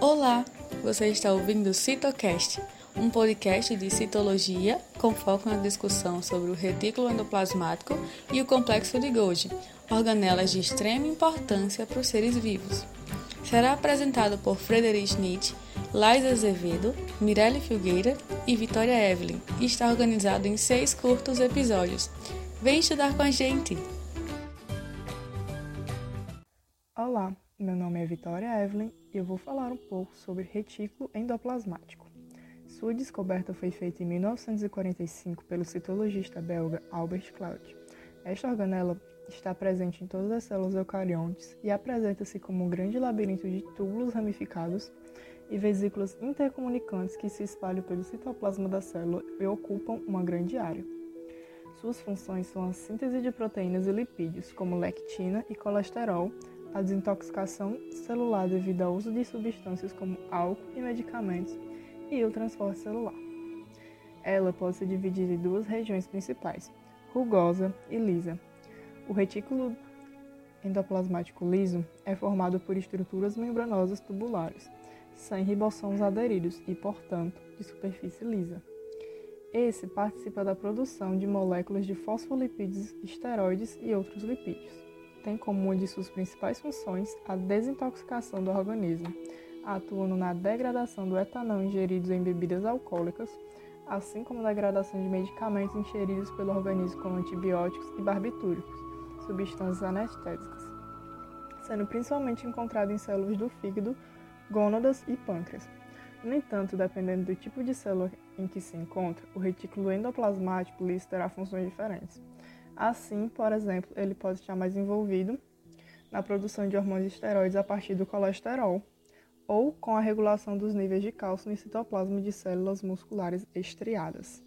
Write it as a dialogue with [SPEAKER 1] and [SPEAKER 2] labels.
[SPEAKER 1] Olá, você está ouvindo o Citocast, um podcast de citologia com foco na discussão sobre o retículo endoplasmático e o complexo de Golgi, organelas de extrema importância para os seres vivos. Será apresentado por Frederic Nietzsche, Laís Azevedo, Mirelle Filgueira e Vitória Evelyn e está organizado em seis curtos episódios. Vem estudar com a gente!
[SPEAKER 2] Olá, meu nome é Vitória Evelyn e eu vou falar um pouco sobre retículo endoplasmático. Sua descoberta foi feita em 1945 pelo citologista belga Albert Claude. Esta organela está presente em todas as células eucariontes e apresenta-se como um grande labirinto de túbulos ramificados e vesículas intercomunicantes que se espalham pelo citoplasma da célula e ocupam uma grande área. Suas funções são a síntese de proteínas e lipídios, como lectina e colesterol, a desintoxicação celular devido ao uso de substâncias como álcool e medicamentos e o transporte celular. Ela pode se dividir em duas regiões principais, rugosa e lisa. O retículo endoplasmático liso é formado por estruturas membranosas tubulares, sem ribossomos aderidos e, portanto, de superfície lisa. Esse participa da produção de moléculas de fosfolipídios, esteroides e outros lipídios tem como uma de suas principais funções a desintoxicação do organismo, atuando na degradação do etanol ingerido em bebidas alcoólicas, assim como na degradação de medicamentos ingeridos pelo organismo como antibióticos e barbitúricos, substâncias anestésicas, sendo principalmente encontrado em células do fígado, gônadas e pâncreas. No entanto, dependendo do tipo de célula em que se encontra, o retículo endoplasmático liso terá funções diferentes. Assim, por exemplo, ele pode estar mais envolvido na produção de hormônios esteroides a partir do colesterol ou com a regulação dos níveis de cálcio no citoplasma de células musculares estriadas.